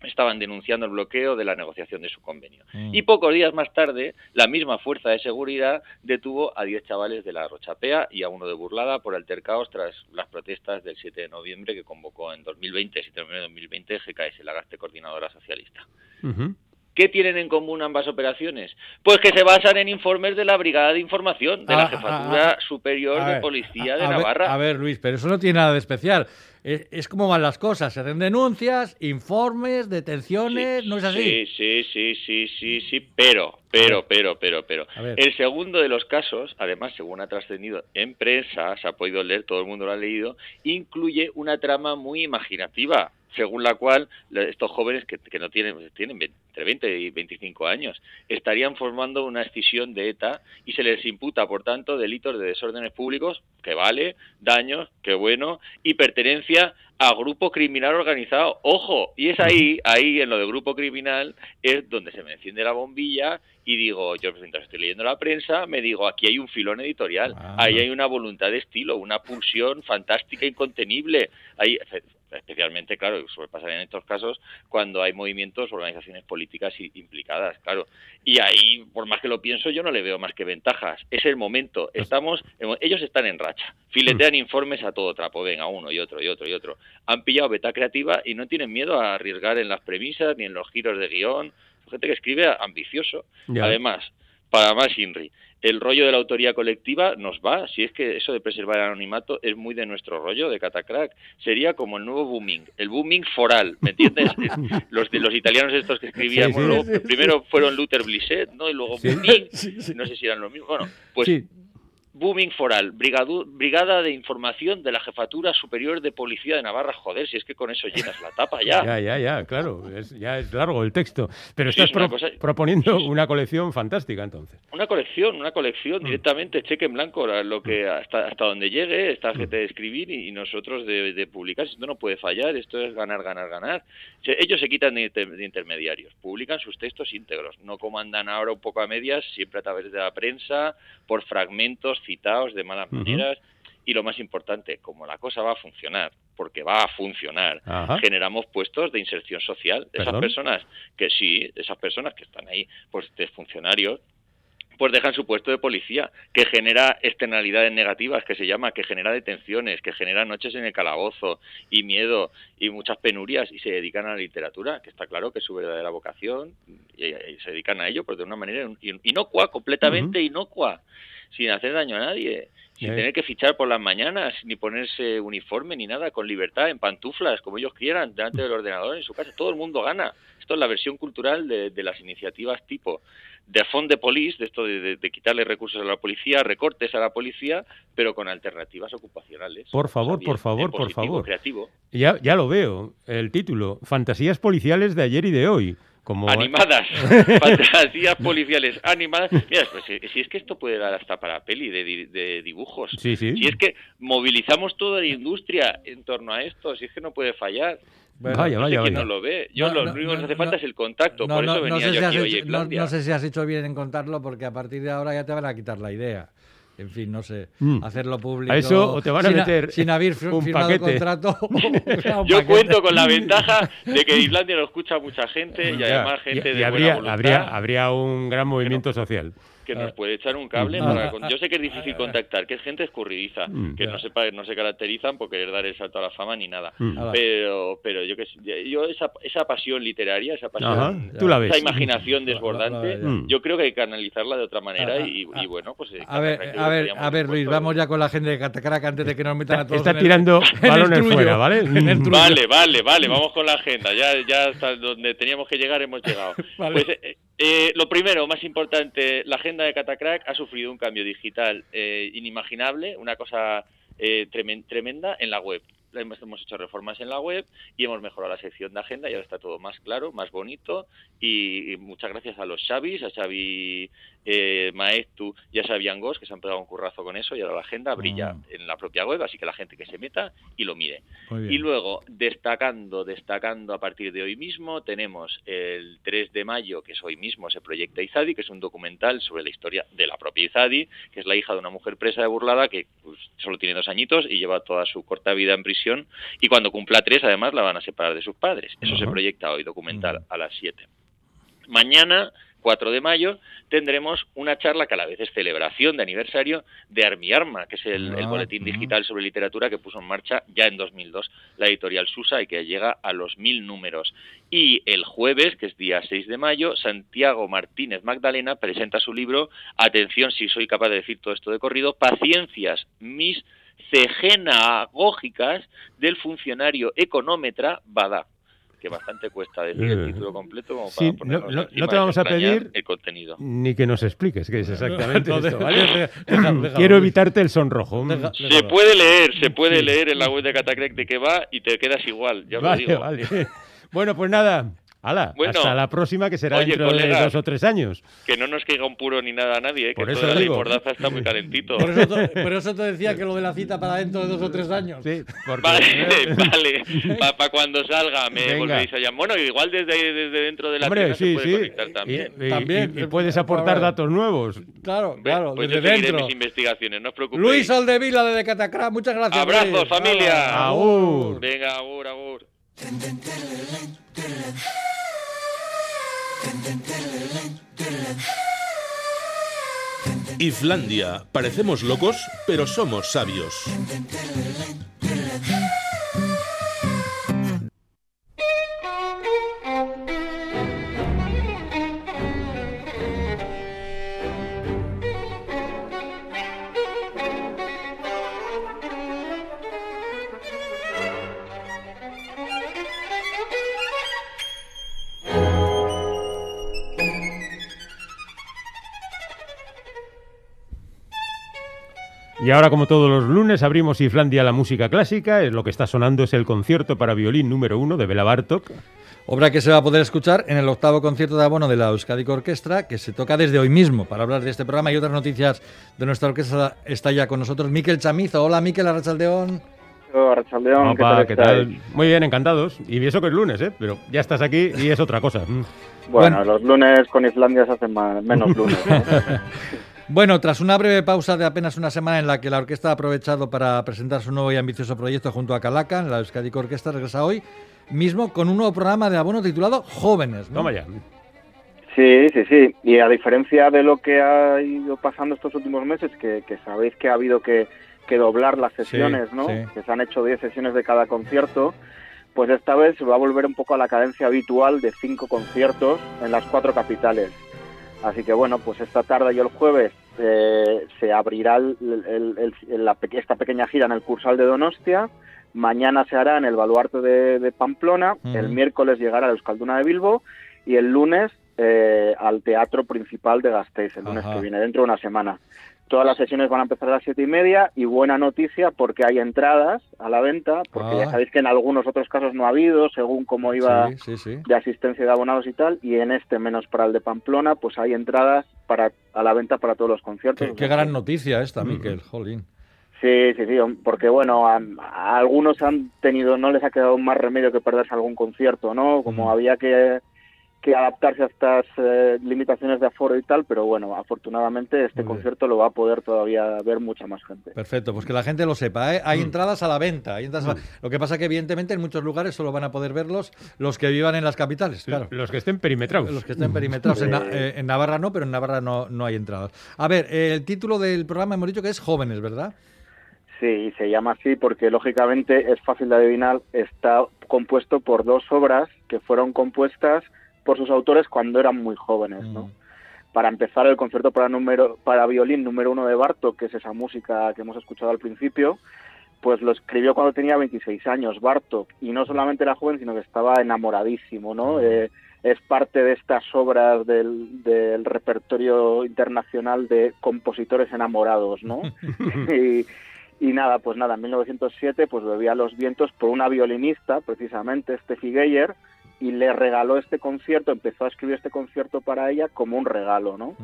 estaban denunciando el bloqueo de la negociación de su convenio. Mm. Y pocos días más tarde, la misma fuerza de seguridad detuvo a 10 chavales de la Rochapea y a uno de Burlada por altercados tras las protestas del 7 de noviembre que convocó en 2020, 7 de noviembre de 2020, GKS, la Gaste Coordinadora Socialista. ¿Qué tienen en común ambas operaciones? Pues que se basan en informes de la Brigada de Información de Ah, la ah, Jefatura ah, Superior de Policía de a ver, Navarra. a ver, Luis, pero eso no tiene nada de especial. Es, es como van las cosas. Se hacen denuncias, informes, detenciones, Sí, ¿no es así? Sí, sí, sí, sí, sí, sí, pero, pero, pero, pero, pero. El segundo de los casos, además, según ha trascendido en prensa, se ha podido leer, todo el mundo lo ha leído, incluye una trama muy imaginativa, según la cual estos jóvenes que, que no tienen, tienen entre 20 y 25 años, estarían formando una escisión de ETA y se les imputa, por tanto, delitos de desórdenes públicos, que vale, daños, que bueno, y pertenencia a grupo criminal organizado. Ojo, y es ahí, ahí en lo de grupo criminal, es donde se me enciende la bombilla y digo, yo mientras estoy leyendo la prensa, me digo, aquí hay un filón editorial, Ah. ahí hay una voluntad de estilo, una pulsión fantástica, incontenible. Ahí, especialmente, claro, suele pasar en estos casos cuando hay movimientos, organizaciones políticas implicadas, claro. Y ahí, por más que lo pienso, yo no le veo más que ventajas. Es el momento. Estamos, ellos están en racha. Filetean informes a todo trapo, venga, uno y otro y otro y otro. Han pillado beta creativa y no tienen miedo a arriesgar en las premisas ni en los giros de guion. Gente que escribe ambicioso. Además, para más Inri, el rollo de la autoría colectiva nos va, si es que eso de preservar el anonimato es muy de nuestro rollo, de Catacrack, sería como el nuevo booming, el booming foral, ¿me entiendes? *laughs* los de los italianos estos que escribían, Sí, sí, bueno, luego sí, primero fueron Luther Blisset, ¿no? Y luego booming, no sé si eran los mismos, bueno, pues. Booming Foral, brigadu- Brigada de Información de la Jefatura Superior de Policía de Navarra. Joder, si es que con eso llenas la tapa ya. Ya, ya, ya, claro, es, ya es largo el texto. Pero Sí, estás es una pro- cosa- proponiendo una colección fantástica entonces. Una colección, una colección Mm. directamente, cheque en blanco, la- lo que hasta, hasta donde llegue, esta gente de escribir y, y nosotros de, de publicar. Esto no puede fallar, esto es ganar, ganar, ganar. Ellos se quitan de, inter- de intermediarios, publican sus textos íntegros, no como andan ahora un poco a medias, siempre a través de la prensa, por fragmentos citados de malas maneras. Y lo más importante, como la cosa va a funcionar, porque va a funcionar, Ajá. generamos puestos de inserción social. Esas ¿Perdón? personas que sí, esas personas que están ahí, pues de funcionarios, pues dejan su puesto de policía, que genera externalidades negativas, que se llama, que genera detenciones, que genera noches en el calabozo y miedo y muchas penurias y se dedican a la literatura, que está claro que es su verdadera vocación y, y se dedican a ello pues de una manera in- inocua, completamente inocua, sin hacer daño a nadie, sin Eh. tener que fichar por las mañanas, ni ponerse uniforme ni nada, con libertad, en pantuflas, como ellos quieran, delante del ordenador en su casa, todo el mundo gana. Esto es la versión cultural de, de las iniciativas tipo de Fond de Police, de esto de, de- de quitarle recursos a la policía, recortes a la policía, pero con alternativas ocupacionales. Por favor, por favor, por favor. creativo. Ya, ya lo veo, el título, Fantasías policiales de ayer y de hoy. Como... Animadas, *laughs* fantasías policiales animadas. Mira, pues, si, es que esto puede dar hasta para peli de, di- de dibujos. Sí, sí. Si es que movilizamos toda la industria en torno a esto, si es que no puede fallar. Bueno, Vaya, No sé vaya, quién vaya. no lo ve. Yo No, lo no, único que hace no, falta es el contacto. No, Por no, eso no venía sé yo si aquí hecho, no sé si has hecho bien en contarlo, porque a partir de ahora ya te van a quitar la idea. En fin, no sé, Mm. hacerlo público. A eso o te van a sin meter sin haber fir- *laughs* un firmado paquete. contrato. o *laughs* *laughs* un Yo paquete. cuento con la ventaja de que en Islandia lo escucha mucha gente y además gente y- y de habría, buena voluntad habría, habría un gran movimiento social. Que nos puede echar un cable. Ah, para ah, con- ah, Yo sé que es difícil contactar, que es gente escurridiza, Mm. que no, sepa, no se caracterizan por querer dar el salto a la fama ni nada. Mm. Pero, pero yo que yo esa, esa pasión literaria, esa pasión, Ajá, tú la ves. esa imaginación desbordante, la- ya. yo creo que hay que canalizarla de otra manera Ah, ah, y, ah. y bueno, pues... eh, A ver, a ver, a ver, Luis, vamos ya con la gente de Catacrack antes de que nos metan a todos. Está en el- tirando *laughs* en el balones fuera, ¿vale? *laughs* En el Mm. trullo. Vale, vale, vale, vamos con la agenda. Ya, ya hasta donde teníamos que llegar hemos llegado. *laughs* Vale. Pues eh, eh, lo primero, más importante, la agenda de Catacrack ha sufrido un cambio digital eh, inimaginable, una cosa eh, tremen- tremenda en la web. Hemos hecho reformas en la web y hemos mejorado la sección de agenda y ahora está todo más claro, más bonito y, y muchas gracias a los Xavis, a Xavi eh, Maestu y a Xavi Angos que se han pegado un currazo con eso y ahora la agenda brilla Mm. en la propia web, así que la gente que se meta y lo mire. Y luego, destacando, destacando a partir de hoy mismo, tenemos el 3 de mayo, que es hoy mismo, se proyecta Izadi, que es un documental sobre la historia de la propia Izadi, que es la hija de una mujer presa de burlada que pues, solo tiene dos añitos y lleva toda su corta vida en prisión. Y cuando cumpla tres, además, la van a separar de sus padres. Eso se proyecta hoy, documental, a las 7. Mañana, 4 de mayo, tendremos una charla que a la vez es celebración de aniversario de Armiarma, que es el, el Ah, boletín digital sobre literatura que puso en marcha ya en 2002 la editorial Susa y que llega a los mil números. Y el jueves, que es día 6 de mayo, Santiago Martínez Magdalena presenta su libro, atención si soy capaz de decir todo esto de corrido, Paciencias, mis cegenagógicas del funcionario económetra Bada que bastante cuesta decir el Eh, título completo como sí, para ponernos no- no- te vamos a pedir- el contenido. Ni que nos expliques qué es exactamente No, esto, *laughs* Quiero evitarte el sonrojo. Deja- Se puede leer, se puede Sí. leer en la web de Catacrec de qué va y te quedas igual, ya lo Vale, digo. vale. *laughs* Bueno, pues nada, Hala, Bueno, hasta la próxima que será oye, dentro de dos o tres años. Que no nos caiga un puro ni nada a nadie, ¿eh? que Por esto eso la digo. mordaza está muy calentito. Por eso, te, por eso te decía que lo de la cita para dentro de dos o tres años. Sí, porque... Vale, *laughs* *laughs* vale. Para cuando salga me Venga. volvéis a llamar. Bueno, igual desde, desde dentro de la Hombre, tienda sí, se puede sí. conectar también. Y, y- También. y- y puedes aportar datos nuevos. Claro, claro, pues desde yo dentro. mis investigaciones, no os preocupéis. Luis Aldevila de Catacrá, muchas gracias. Abrazos, Luis. familia. Agur. Venga, agur, agur. Islandia. Parecemos locos, pero somos sabios. Y ahora, como todos los lunes, abrimos Islandia la música clásica. Es lo que está sonando es el concierto para violín número uno de Bela Bartok. Obra que se va a poder escuchar en el octavo concierto de abono de la Euskadi Orquestra, que se toca desde hoy mismo. Para hablar de este programa y otras noticias de nuestra orquesta está ya con nosotros Miquel Chamizo. Hola Miquel Arrachaldeón. Arrachaldeón, ¿qué tal? estáis? Muy bien, encantados. Y eso que es lunes, ¿eh? Pero ya estás aquí y es otra cosa. Bueno, Bueno. los lunes con Islandia se hacen más- menos lunes. ¿no? *laughs* Bueno, tras una breve pausa de apenas una semana en la que la orquesta ha aprovechado para presentar su nuevo y ambicioso proyecto junto a Calacan, la Euskadi Orquesta regresa hoy mismo con un nuevo programa de abono titulado Jóvenes. ¿no? Toma ya. Sí, sí, sí. Y a diferencia de lo que ha ido pasando estos últimos meses, que, que sabéis que ha habido que, que doblar las sesiones, ¿no? sí. Que se han hecho 10 sesiones de cada concierto, pues esta vez se va a volver un poco a la cadencia habitual de cinco conciertos en las cuatro capitales. Así que bueno, pues esta tarde y el jueves eh, se abrirá el- el- el- el- la pe- esta pequeña gira en el Cursal de Donostia. Mañana se hará en el Baluarte de, de Pamplona. El miércoles llegará a la Euskalduna de Bilbo. Y el lunes eh, al Teatro Principal de Gasteiz, el lunes Ajá. que viene, dentro de una semana. Todas las sesiones van a empezar a las siete y media y buena noticia porque hay entradas a la venta, porque Ah. ya sabéis que en algunos otros casos no ha habido, según cómo iba Sí, sí, sí. de asistencia de abonados y tal, y en este, menos para el de Pamplona, pues hay entradas para a la venta para todos los conciertos. Qué, qué gran noticia esta, Miquel. Jolín. Sí, sí, sí, porque bueno, a, a algunos han tenido, no les ha quedado más remedio que perderse algún concierto, ¿no? Como Mm. había que, que adaptarse a estas eh, limitaciones de aforo y tal, pero bueno, afortunadamente este Muy bien. concierto lo va a poder todavía ver mucha más gente. Perfecto, pues que la gente lo sepa. ¿eh? Hay Mm. entradas a la venta. Hay entradas a la- Lo que pasa que evidentemente en muchos lugares solo van a poder verlos los que vivan en las capitales, claro. Los que estén perimetrados. Los que estén perimetrados. En, eh, en Navarra no, pero en Navarra no, no hay entradas. A ver, eh, el título del programa hemos dicho que es Jóvenes, ¿verdad? Sí, y se llama así porque lógicamente es fácil de adivinar, está compuesto por dos obras que fueron compuestas por sus autores cuando eran muy jóvenes, ¿no? Mm. Para empezar, el concierto para, número, para violín número uno de Bartok, que es esa música que hemos escuchado al principio, pues lo escribió cuando tenía 26 años Bartok, y no solamente era joven, sino que estaba enamoradísimo, ¿no? Eh, es parte de estas obras del, del repertorio internacional de compositores enamorados, ¿no? *laughs* *laughs* y, y nada, pues nada, en 1907 pues bebía los vientos por una violinista, precisamente, Steffi Geyer, y le regaló este concierto, empezó a escribir este concierto para ella como un regalo, ¿no?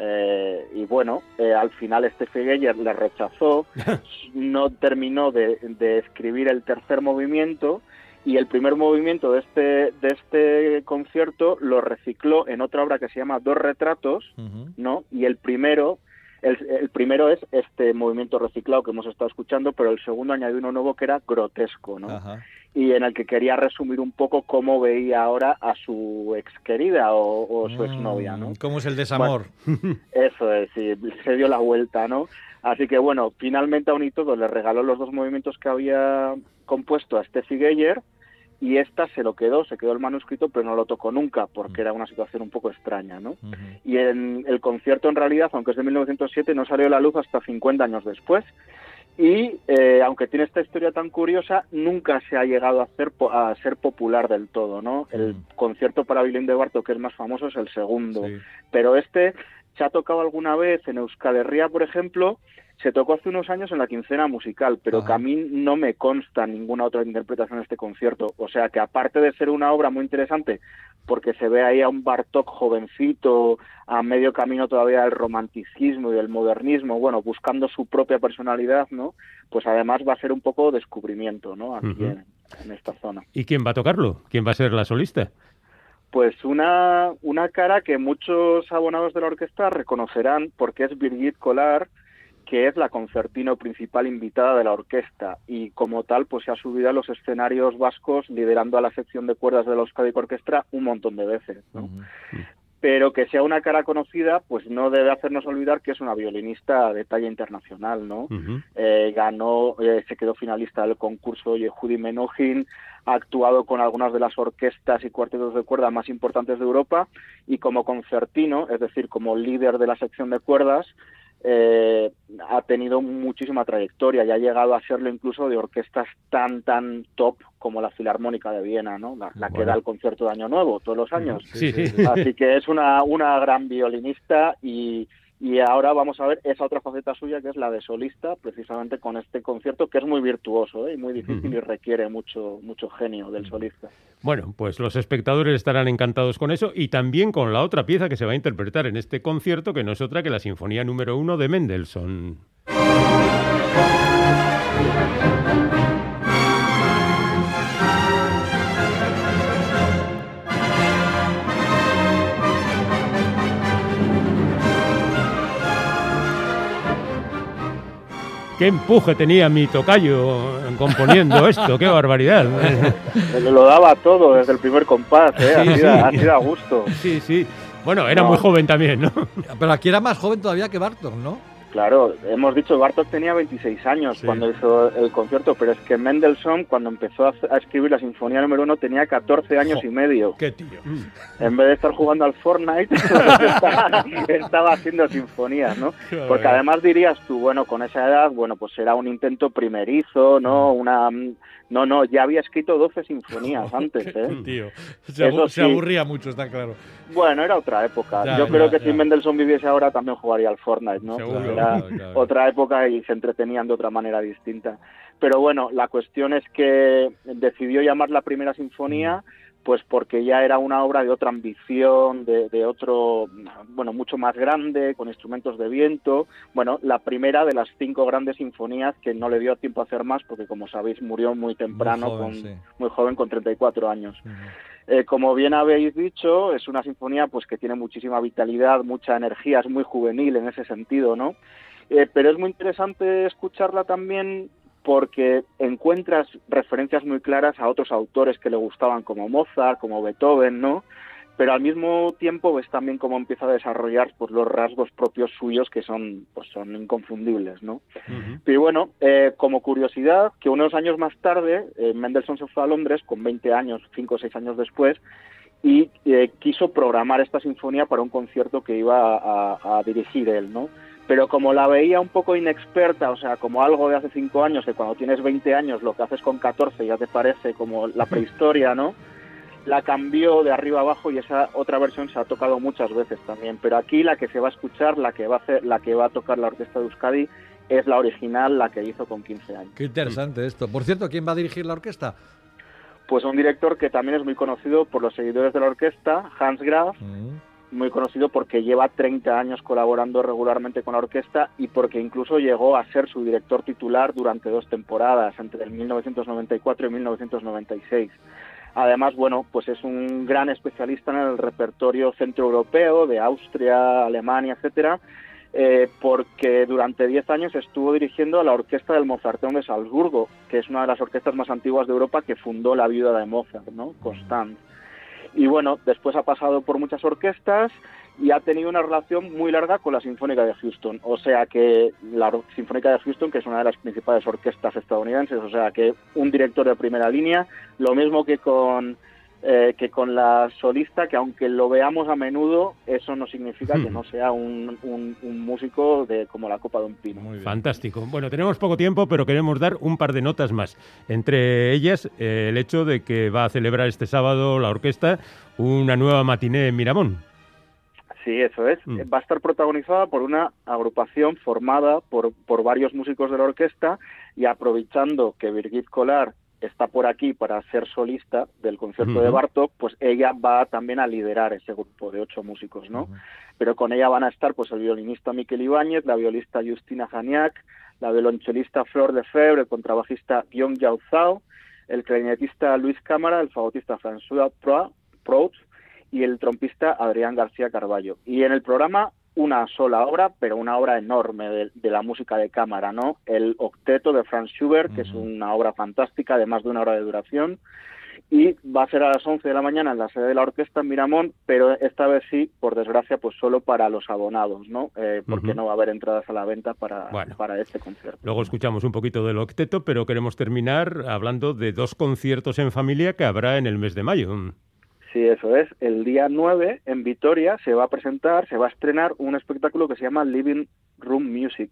Eh, y bueno, eh, al final Steffi Geyer le rechazó, *laughs* no terminó de, de escribir el tercer movimiento y el primer movimiento de este, de este concierto lo recicló en otra obra que se llama Dos retratos. ¿no? Y el primero, el, el primero es este movimiento reciclado que hemos estado escuchando, pero el segundo añadió uno nuevo que era grotesco, ¿no? Ajá. Y en el que quería resumir un poco cómo veía ahora a su ex querida o, o su exnovia, ¿no? Mm, ¿Cómo es el desamor? *laughs* Eso es, sí, se dio la vuelta, ¿no? Así que bueno, finalmente aún y todo le regaló los dos movimientos que había compuesto a Steffi Geyer y esta se lo quedó, se quedó el manuscrito, pero no lo tocó nunca porque era una situación un poco extraña, ¿no? Y en el concierto en realidad, aunque es de 1907, no salió a la luz hasta 50 años después. Y eh, aunque tiene esta historia tan curiosa, nunca se ha llegado a, hacer po- a ser popular del todo, ¿no? El Mm. concierto para violín de Bartok, que es más famoso, es el segundo. Sí. Pero este se ha tocado alguna vez en Euskal Herria, por ejemplo, se tocó hace unos años en la quincena musical, pero que a mí no me consta ninguna otra interpretación de este concierto. O sea que aparte de ser una obra muy interesante, porque se ve ahí a un Bartok jovencito, a medio camino todavía del romanticismo y del modernismo, bueno, buscando su propia personalidad, ¿no? Pues además va a ser un poco descubrimiento, ¿no? Aquí en, en esta zona. ¿Y quién va a tocarlo? ¿Quién va a ser la solista? Pues una, una cara que muchos abonados de la orquesta reconocerán porque es Birgit Kolar, que es la concertino principal invitada de la orquesta y como tal pues se ha subido a los escenarios vascos liderando a la sección de cuerdas de la Euskadi Orquestra un montón de veces. ¿no? Pero que sea una cara conocida, pues no debe hacernos olvidar que es una violinista de talla internacional, ¿no? eh, ganó, eh, se quedó finalista del concurso Yehudi Menuhin, ha actuado con algunas de las orquestas y cuartetos de cuerda más importantes de Europa y como concertino, es decir, como líder de la sección de cuerdas, eh, ha tenido muchísima trayectoria y ha llegado a serlo incluso de orquestas tan, tan top como la Filarmónica de Viena, ¿no? La, la que da el concierto de Año Nuevo todos los años. Sí, sí, sí. Así que es una, una gran violinista y, y ahora vamos a ver esa otra faceta suya que es la de solista, precisamente con este concierto que es muy virtuoso ¿eh? y muy difícil y requiere mucho, mucho genio del solista. Bueno, pues los espectadores estarán encantados con eso y también con la otra pieza que se va a interpretar en este concierto, que no es otra que la Sinfonía número uno de Mendelssohn. ¡Qué empuje tenía mi tocayo componiendo *laughs* esto! ¡Qué barbaridad! Lo, lo daba todo desde el primer compás, ¿eh? Sí, así, sí. da, así da gusto. Sí, sí. Bueno, era No. muy joven también, ¿no? Pero aquí era más joven todavía que Bartok, ¿no? Claro, hemos dicho Bartok tenía 26 años Sí. cuando hizo el concierto, pero es que Mendelssohn cuando empezó a, a escribir la sinfonía número uno tenía 14 años y medio. Qué tío. En vez de estar jugando al Fortnite, *laughs* estaba, estaba haciendo sinfonías, ¿no? Porque además dirías tú, bueno, con esa edad, bueno, pues era un intento primerizo, ¿no? Una... No, no, ya había escrito 12 sinfonías *laughs* antes, ¿eh? *laughs* Tío. Se, aburría mucho, está claro. Bueno, era otra época. Ya, Yo ya, creo que ya. si Mendelssohn viviese ahora también jugaría al Fortnite, ¿no? Seguro, era claro, claro. otra época y se entretenían de otra manera distinta. Pero bueno, la cuestión es que decidió llamar la primera sinfonía pues porque ya era una obra de otra ambición, de, de otro, bueno, mucho más grande, con instrumentos de viento. Bueno, la primera de las cinco grandes sinfonías que no le dio tiempo a hacer más porque, como sabéis, murió muy temprano, joven, con, sí. muy joven, con 34 años. Eh, como bien habéis dicho, es una sinfonía pues que tiene muchísima vitalidad, mucha energía, es muy juvenil en ese sentido, ¿no? Eh, pero es muy interesante escucharla también porque encuentras referencias muy claras a otros autores que le gustaban como Mozart, como Beethoven, ¿no? Pero al mismo tiempo ves también cómo empieza a desarrollar pues los rasgos propios suyos que son pues son inconfundibles, ¿no? Pero bueno, eh, como curiosidad, que unos años más tarde, eh, Mendelssohn se fue a Londres con 20 años, 5 o 6 años después, y eh, quiso programar esta sinfonía para un concierto que iba a, a dirigir él, ¿no? Pero como la veía un poco inexperta, o sea, como algo de hace 5 años, que cuando tienes 20 años lo que haces con 14 ya te parece como la prehistoria, ¿no? La cambió de arriba abajo y esa otra versión se ha tocado muchas veces también. Pero aquí la que se va a escuchar, la que va a hacer, la que va a tocar la orquesta de Euskadi, es la original, la que hizo con 15 años. Qué interesante esto. Por cierto, ¿quién va a dirigir la orquesta? Pues un director que también es muy conocido por los seguidores de la orquesta, Hans Graf, Mm. Muy conocido porque lleva 30 años colaborando regularmente con la orquesta y porque incluso llegó a ser su director titular durante dos temporadas, entre el 1994 y 1996. Además, bueno, pues es un gran especialista en el repertorio centroeuropeo de Austria, Alemania, etcétera, eh, porque durante 10 años estuvo dirigiendo a la orquesta del Mozarteum de Salzburgo, que es una de las orquestas más antiguas de Europa que fundó la viuda de Mozart, ¿no? Constance. Y bueno, después ha pasado por muchas orquestas y ha tenido una relación muy larga con la Sinfónica de Houston. O sea que la Sinfónica de Houston, que es una de las principales orquestas estadounidenses, o sea que un director de primera línea, lo mismo que con eh, que con la solista, que aunque lo veamos a menudo, eso no significa que no sea un, un- un músico de como la copa de un pino. Fantástico. Bueno, tenemos poco tiempo, pero queremos dar un par de notas más. Entre ellas, eh, el hecho de que va a celebrar este sábado la orquesta una nueva matiné en Miramón. Sí, eso es. Mm. Va a estar protagonizada por una agrupación formada por, por varios músicos de la orquesta y aprovechando que Birgit Kolar está por aquí para ser solista del concierto de. Bartok, pues ella va también a liderar ese grupo de ocho músicos, ¿no? Pero con ella van a estar pues el violinista Miquel Ibáñez, la violista Justina Janiak, la violonchelista Flor de Febre, el contrabajista Guillaume Jauzao, el clarinetista Luis Cámara, el fagotista François Pro- Prout y el trompista Adrián García Carballo. Y en el programa una sola obra, pero una obra enorme de, de la música de cámara, ¿no? El octeto de Franz Schubert, que es una obra fantástica de más de una hora de duración, y va a ser a las 11 de la mañana en la sede de la orquesta en Miramón, pero esta vez sí, por desgracia, pues solo para los abonados, ¿no? Eh, porque no va a haber entradas a la venta para, Bueno. para este concierto. Luego escuchamos un poquito del octeto, pero queremos terminar hablando de dos conciertos en familia que habrá en el mes de mayo. Sí, eso es. El día 9 en Vitoria se va a presentar, se va a estrenar un espectáculo que se llama Living Room Music.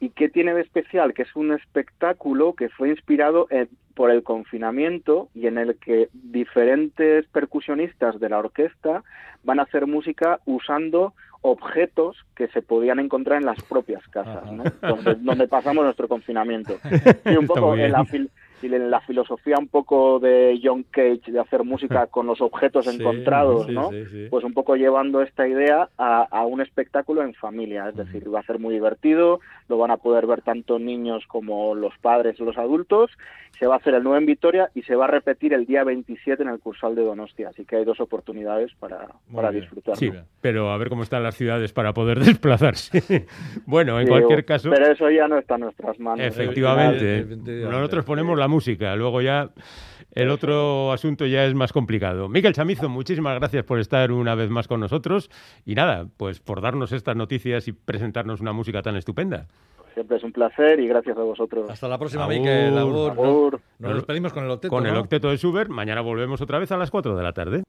¿Y qué tiene de especial? Que es un espectáculo que fue inspirado en- por el confinamiento y en el que diferentes percusionistas de la orquesta van a hacer música usando objetos que se podían encontrar en las propias casas, ¿no? donde, donde pasamos nuestro confinamiento. *laughs* Sí, un poco en la, fil- y en la filosofía un poco de John Cage de hacer música *laughs* con los objetos Sí, encontrados, sí, ¿no? sí, sí. Pues un poco llevando esta idea a, a un espectáculo en familia, es decir, va a ser muy divertido, lo van a poder ver tanto niños como los padres o los adultos, se va a hacer el 9 en Vitoria y se va a repetir el día 27 en el Cursal de Donostia, así que hay dos oportunidades para, para disfrutar. Sí, pero a ver cómo están las ciudades para poder *laughs* desplazarse. bueno, en Sí, cualquier caso, Pero eso ya no está en nuestras manos. efectivamente, Efectivamente. nosotros ponemos la música, luego ya el otro asunto ya es más complicado. Miguel Chamizo, muchísimas gracias por estar una vez más con nosotros y nada, pues por darnos estas noticias y presentarnos una música tan estupenda. Siempre es un placer y gracias a vosotros. Hasta la próxima. Miquel. Agur. No- Agur. Nos despedimos con el octeto, Con el octeto de Schubert, mañana volvemos otra vez a las 4 de la tarde.